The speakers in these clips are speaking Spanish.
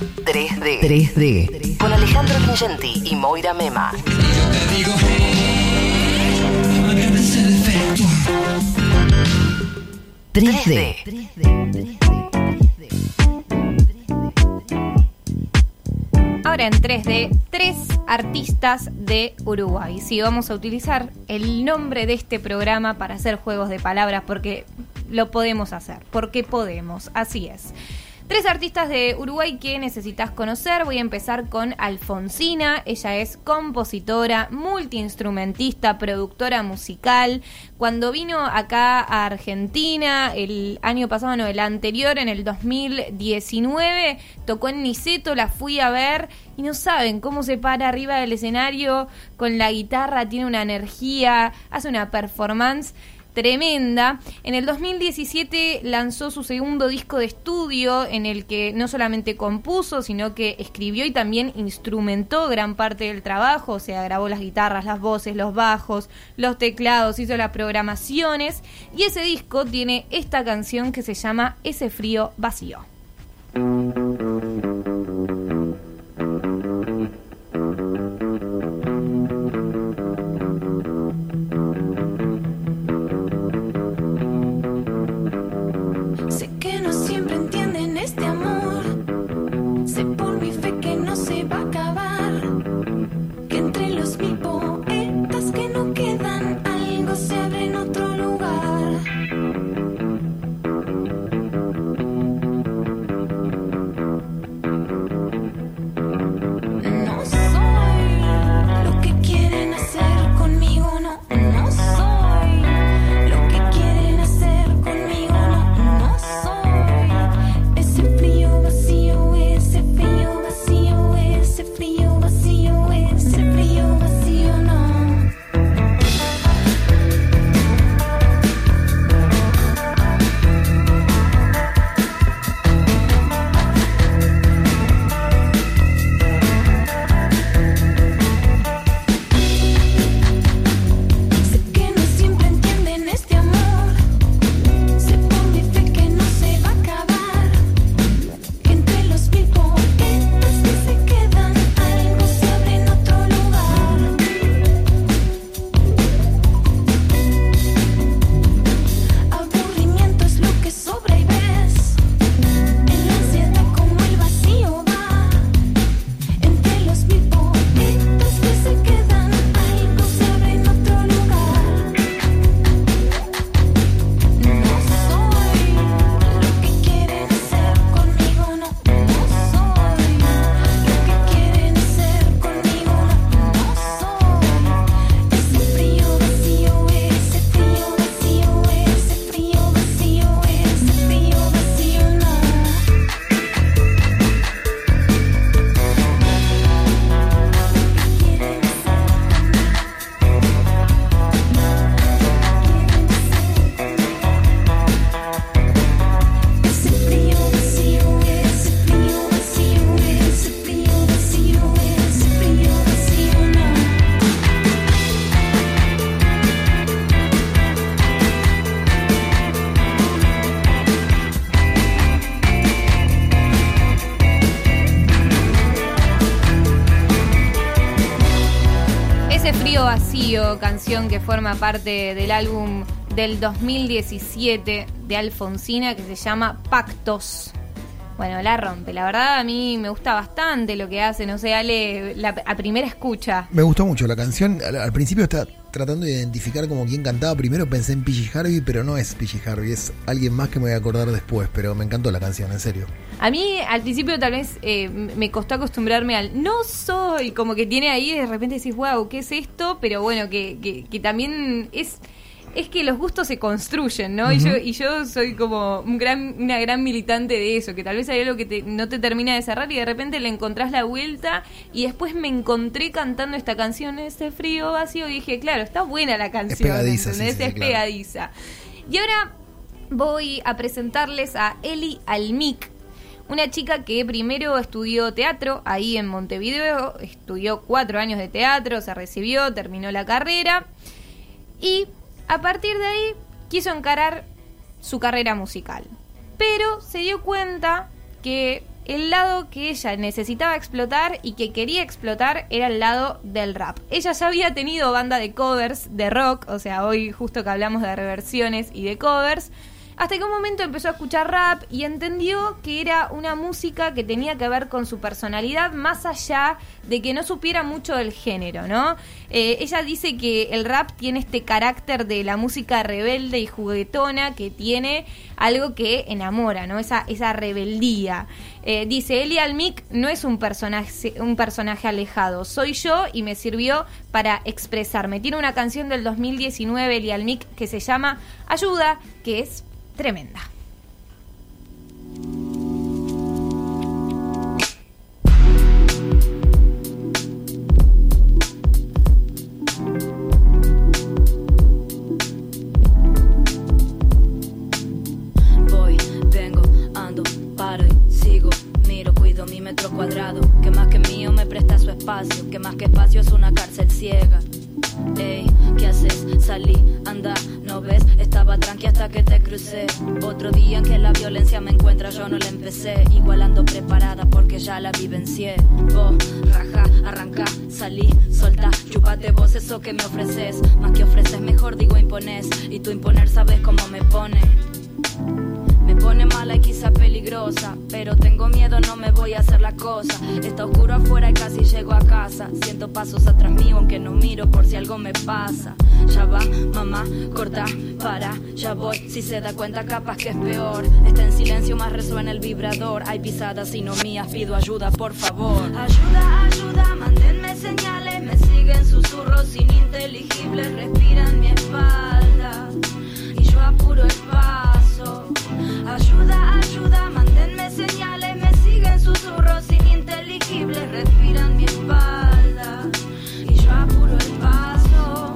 3D. 3D. Con Alejandro Lingenti y Moira Mema. 3D. Ahora en 3D, tres artistas de Uruguay. Sí, vamos a utilizar el nombre de este programa para hacer juegos de palabras porque lo podemos hacer, porque podemos, así es. Tres artistas de Uruguay que necesitas conocer. Voy a empezar con Alfonsina. Ella es compositora, multiinstrumentista, productora musical. Cuando vino acá a Argentina el año pasado, no, el anterior, en el 2019, tocó en Niceto, la fui a ver y no saben cómo se para arriba del escenario con la guitarra, tiene una energía, hace una performance tremenda. En el 2017 lanzó su segundo disco de estudio en el que no solamente compuso, sino que escribió y también instrumentó gran parte del trabajo, o sea, grabó las guitarras, las voces, los bajos, los teclados, hizo las programaciones y ese disco tiene esta canción que se llama Ese frío vacío. Canción que forma parte del álbum del 2017 de Alfonsina que se llama Pactos. Bueno, la rompe. La verdad a mí me gusta bastante lo que hace, no sé, Ale, la, a primera escucha. Me gustó mucho la canción. Al, principio está tratando de identificar como quién cantaba. Primero pensé en PG Harvey, pero no es PG Harvey, es alguien más que me voy a acordar después. Pero me encantó la canción, en serio. A mí al principio tal vez eh, me costó acostumbrarme al no soy, como que tiene ahí de repente decís, wow, ¿qué es esto? Pero bueno, que, que, que también es es que los gustos se construyen, ¿no? y, yo, y yo soy como un gran, una gran militante de eso, que tal vez hay algo que no te termina de cerrar y de repente le encontrás la vuelta y después me encontré cantando esta canción, ese frío vacío, y dije, claro, está buena la canción, es pegadiza, es pegadiza. Y ahora voy a presentarles a Eli Almic, una chica que primero estudió teatro ahí en Montevideo, estudió cuatro años de teatro, se recibió, terminó la carrera y a partir de ahí quiso encarar su carrera musical. Pero se dio cuenta que el lado que ella necesitaba explotar y que quería explotar era el lado del rap. Ella ya había tenido banda de covers de rock, o sea, hoy justo que hablamos de reversiones y de covers, hasta que un momento empezó a escuchar rap y entendió que era una música que tenía que ver con su personalidad más allá de que no supiera mucho del género, ¿no? Eh, ella dice que el rap tiene este carácter de la música rebelde y juguetona que tiene algo que enamora, ¿no? Esa, esa rebeldía. Eh, dice, Eli Almic no es un personaje, un personaje alejado, soy yo y me sirvió para expresarme. Tiene una canción del 2019, Eli Almic, que se llama Ayuda, que es tremenda. Voy, vengo, ando, paro sigo. Miro, cuido mi metro cuadrado. Que más que mío me presta su espacio. Que más que espacio es una cárcel ciega. Ey, ¿qué haces? Salí, anda, ¿no ves? Estaba tranqui hasta que te crucé. Otro día en que la violencia me encuentra, yo no la empecé. Igual ando preparada porque ya la vivencié. Vos, raja, arranca, salí, solta, chupate vos eso que me ofreces. Más que ofreces, mejor digo impones. Y tú imponer sabes cómo me pone. Pone mala y quizá peligrosa, pero tengo miedo, no me voy a hacer la cosa. Está oscuro afuera y casi llego a casa. Siento pasos atrás mío, aunque no miro por si algo me pasa. Ya va, mamá, corta, para, ya voy. Si se da cuenta, capaz que es peor. Está en silencio, más resuena el vibrador. Hay pisadas y no mías, pido ayuda, por favor. Ayuda, ayuda, mándenme señales. Me siguen susurros ininteligibles, respiran mi espalda. Y yo apuro el paso. Ayuda, ayuda, mándenme señales, me siguen susurros ininteligibles, respiran mi espalda y yo apuro el paso.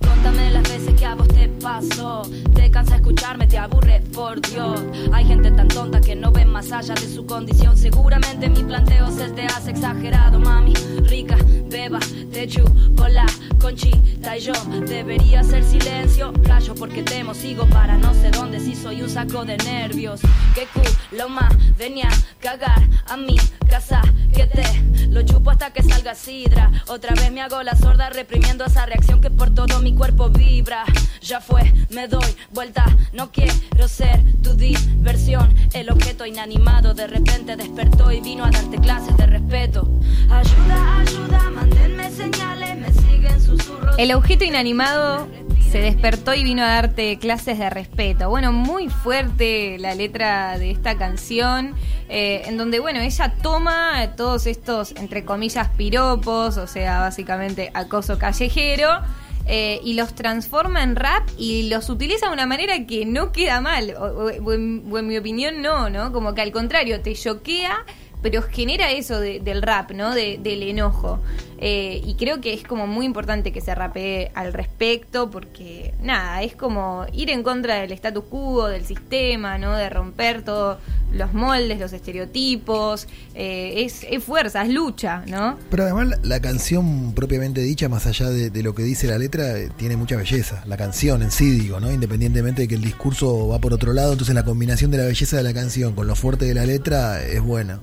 Contame las veces que a vos te pasó, te cansa escucharme, te aburre, por Dios. Hay gente tan tonta que no ve más allá de su condición. Seguramente mi planteo se te hace exagerado, mami. Rica, beba, te chupo la conchita y yo debería hacer silencio. Rayo porque temo, sigo para no sé dónde si soy un saco de nervios. Que culo más, venía a cagar a mi casa. Que te lo chupo hasta que salga sidra. Otra vez me hago la sorda reprimiendo esa reacción que por todo mi cuerpo vibra. Ya fue, me doy vuelta, no quiero ser tu diversión. El objeto inanimado de repente despertó y vino a darte clases de respeto. Ayuda, ayuda, mándenme señales, me siguen susurros. El objeto inanimado se despertó y vino a darte clases de respeto. Bueno, muy fuerte la letra de esta canción, eh, en donde, bueno, ella toma todos estos, entre comillas, piropos, o sea, básicamente acoso callejero, eh, y los transforma en rap y los utiliza de una manera que no queda mal, o, en, mi opinión no, ¿no? Como que al contrario, te choquea pero genera eso de- del rap, ¿no? De- del enojo. Eh, y creo que es como muy importante que se rapee al respecto, porque nada, es como ir en contra del status quo, del sistema, ¿no? De romper todos los moldes, los estereotipos. Eh, es, es fuerza, es lucha, ¿no? Pero además la, canción propiamente dicha, más allá de, de lo que dice la letra, eh, tiene mucha belleza. La canción en sí, digo, ¿no? Independientemente de que el discurso va por otro lado, entonces la combinación de la belleza de la canción con lo fuerte de la letra es buena.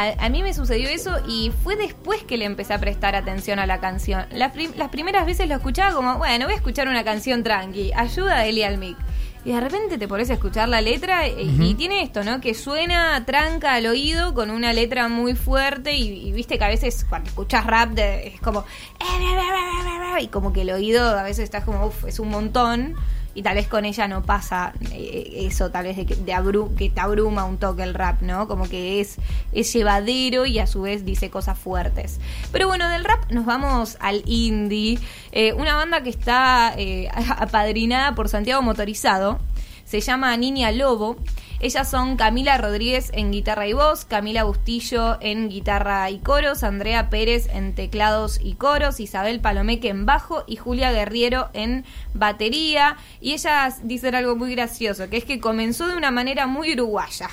A, a mí me sucedió eso y fue después que le empecé a prestar atención a la canción. Las, prim- las primeras veces lo escuchaba como, bueno, voy a escuchar una canción tranqui, ayuda de Eli Almic. Y de repente te pones a escuchar la letra y, y tiene esto, ¿no? Que suena tranca al oído con una letra muy fuerte y, y viste que a veces cuando escuchas rap de- es como... Y como que el oído a veces estás como, uff, es un montón. Y tal vez con ella no pasa eh, eso, tal vez de que, de abru- que te abruma un toque el rap, ¿no? Como que es, es llevadero y a su vez dice cosas fuertes. Pero bueno, del rap nos vamos al indie. Eh, una banda que está eh, apadrinada por Santiago Motorizado. Se llama Niña Lobo. Ellas son Camila Rodríguez en guitarra y voz, Camila Bustillo en guitarra y coros, Andrea Pérez en teclados y coros, Isabel Palomeque en bajo y Julia Guerriero en batería. Y ellas dicen algo muy gracioso, que es que comenzó de una manera muy uruguaya.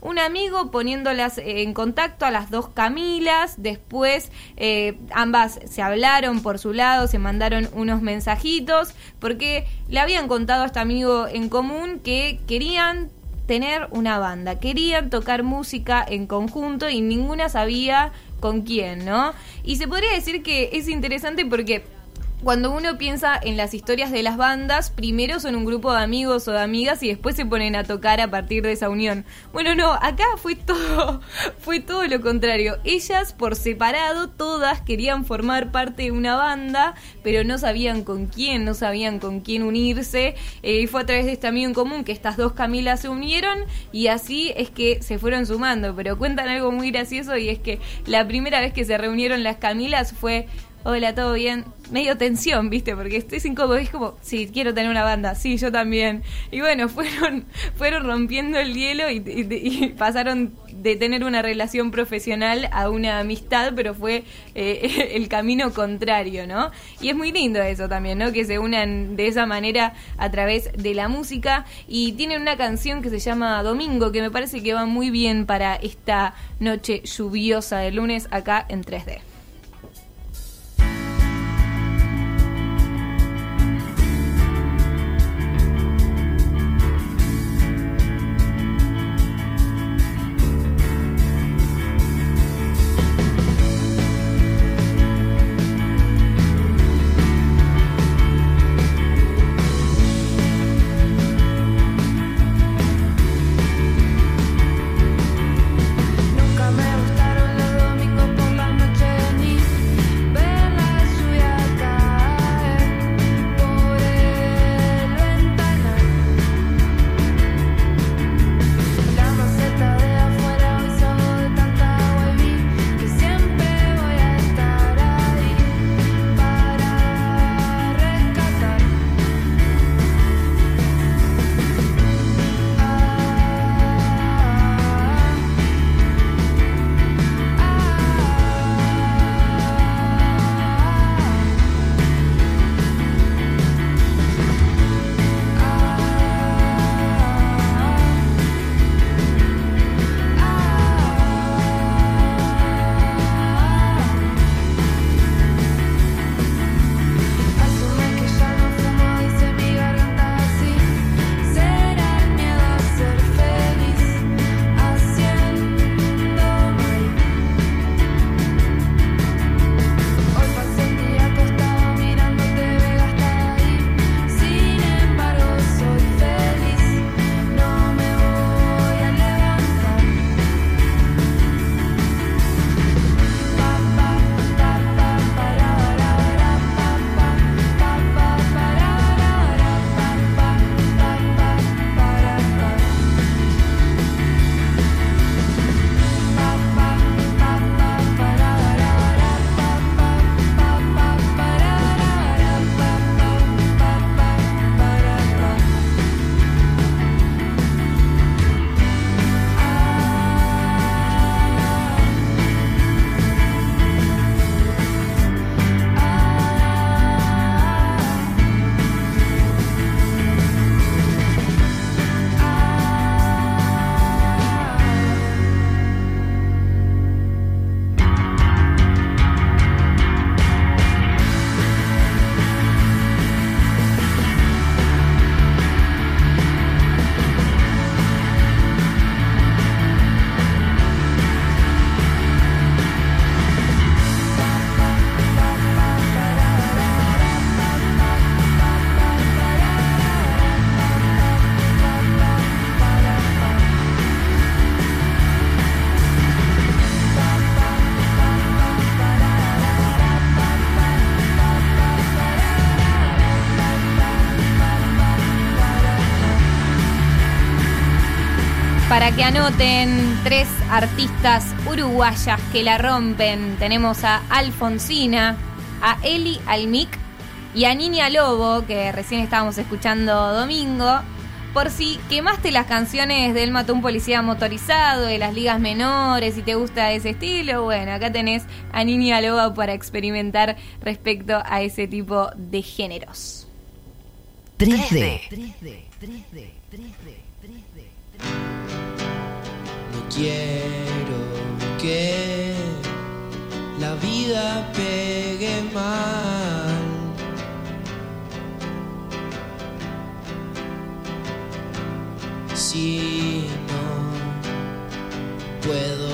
Un amigo poniéndolas en contacto a las dos Camilas, después eh, ambas se hablaron por su lado, se mandaron unos mensajitos, porque le habían contado a este amigo en común que querían tener una banda. Querían tocar música en conjunto y ninguna sabía con quién, ¿no? Y se podría decir que es interesante porque cuando uno piensa en las historias de las bandas, primero son un grupo de amigos o de amigas y después se ponen a tocar a partir de esa unión. Bueno, no, acá fue todo, fue todo lo contrario. Ellas por separado, todas querían formar parte de una banda, pero no sabían con quién, no sabían con quién unirse. Eh, y fue a través de este amigo en común que estas dos Camilas se unieron y así es que se fueron sumando. Pero cuentan algo muy gracioso y es que la primera vez que se reunieron las Camilas fue hola, ¿todo bien? Medio tensión, ¿viste? Porque estoy incómodo. Es como, sí, quiero tener una banda. Sí, yo también. Y bueno, fueron, fueron rompiendo el hielo y, pasaron de tener una relación profesional a una amistad, pero fue eh, el camino contrario, ¿no? Y es muy lindo eso también, ¿no? Que se unan de esa manera a través de la música. Y tienen una canción que se llama Domingo, que me parece que va muy bien para esta noche lluviosa de lunes acá en 3D. Para que anoten tres artistas uruguayas que la rompen. Tenemos a Alfonsina, a Eli Almic y a Niña Lobo, que recién estábamos escuchando domingo. Por si quemaste las canciones del Matón Policía Motorizado, de las ligas menores, y te gusta ese estilo, bueno, acá tenés a Niña Lobo para experimentar respecto a ese tipo de géneros. 3D. 3D. 3D. 3D. Quiero que la vida pegue mal. Si no puedo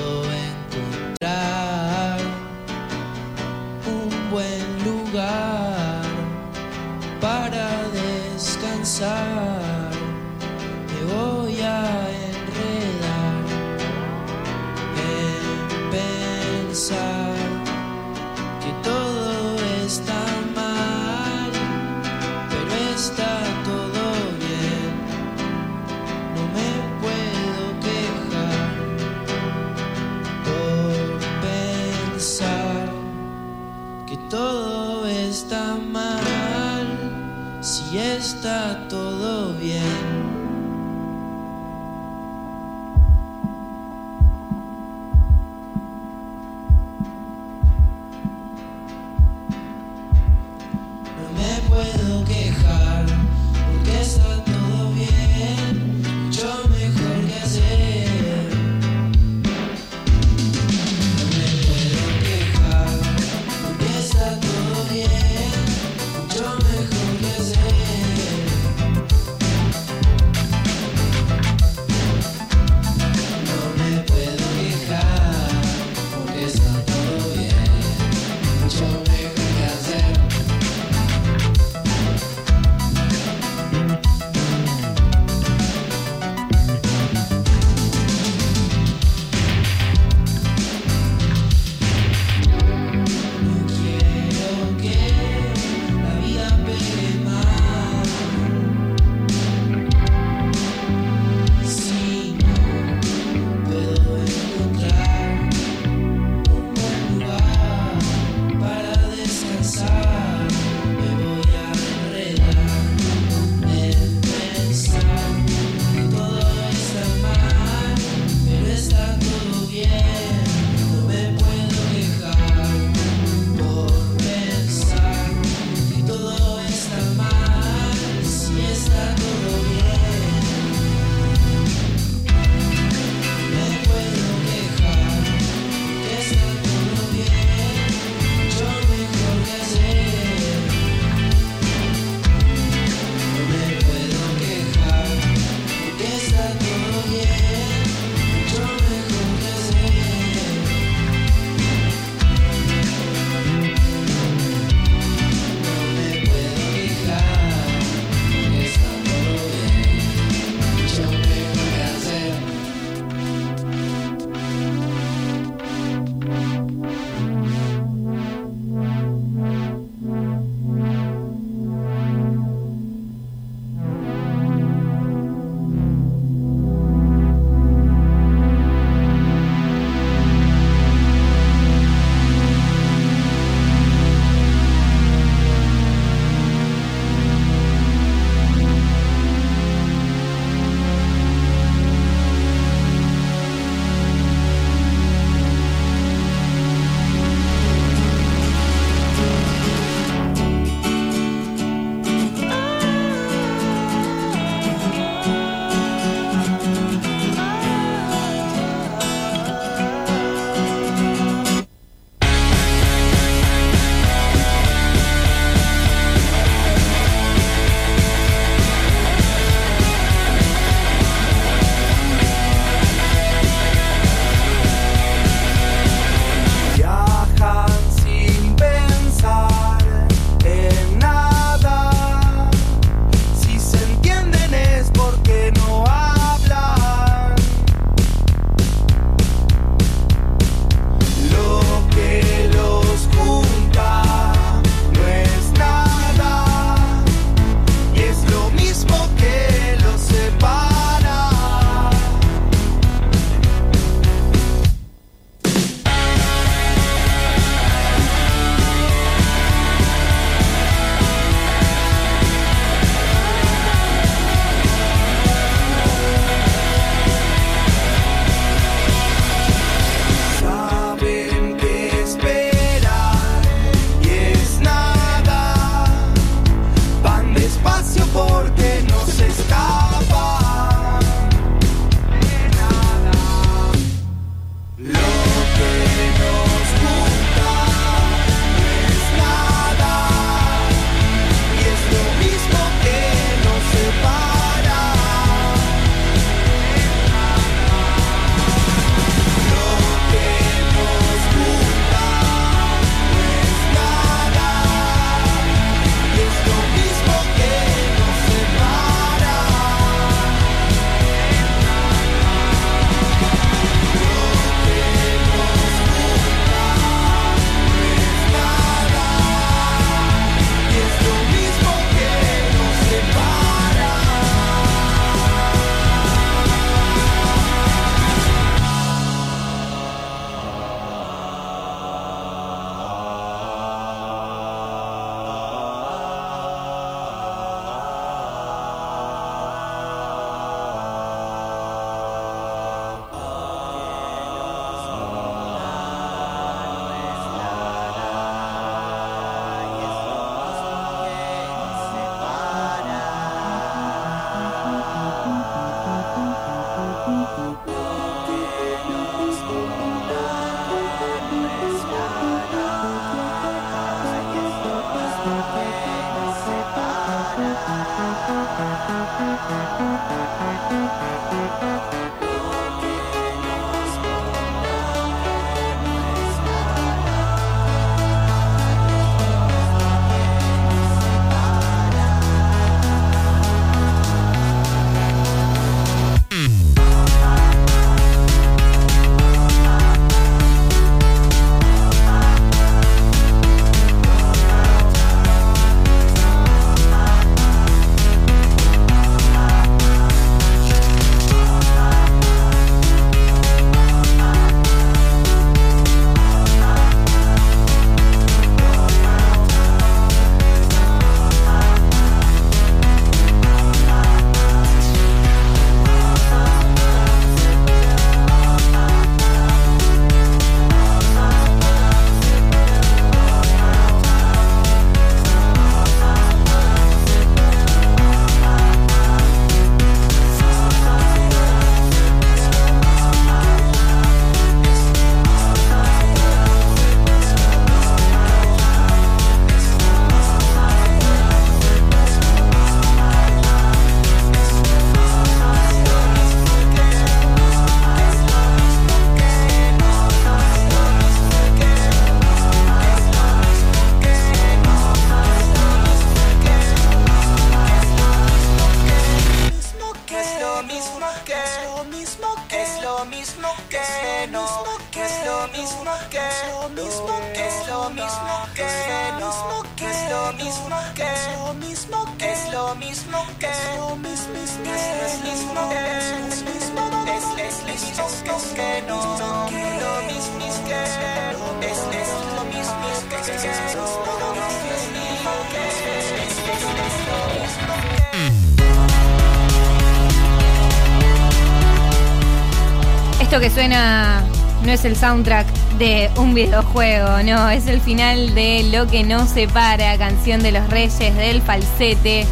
Que suena no es el soundtrack de un videojuego, no, es el final de Lo que nos separa, canción de los Reyes del falsete.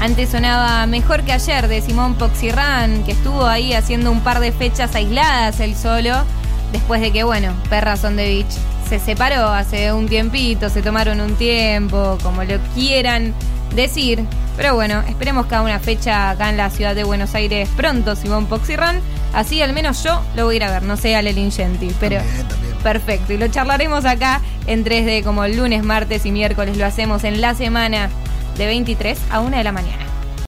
Antes sonaba Mejor que ayer de Simón Poxirran, que estuvo ahí haciendo un par de fechas aisladas él solo, después de que, bueno, Perras on the Beach se separó hace un tiempito, se tomaron un tiempo, como lo quieran decir. Pero bueno, esperemos que haga una fecha acá en la ciudad de Buenos Aires pronto, Simón Poxirran. Así al menos yo lo voy a ir a ver, no sé Ale Lingenti, pero También, también. perfecto. Y lo charlaremos acá en 3D como lunes, martes y miércoles. Lo hacemos en la semana de 23 a 1 de la mañana.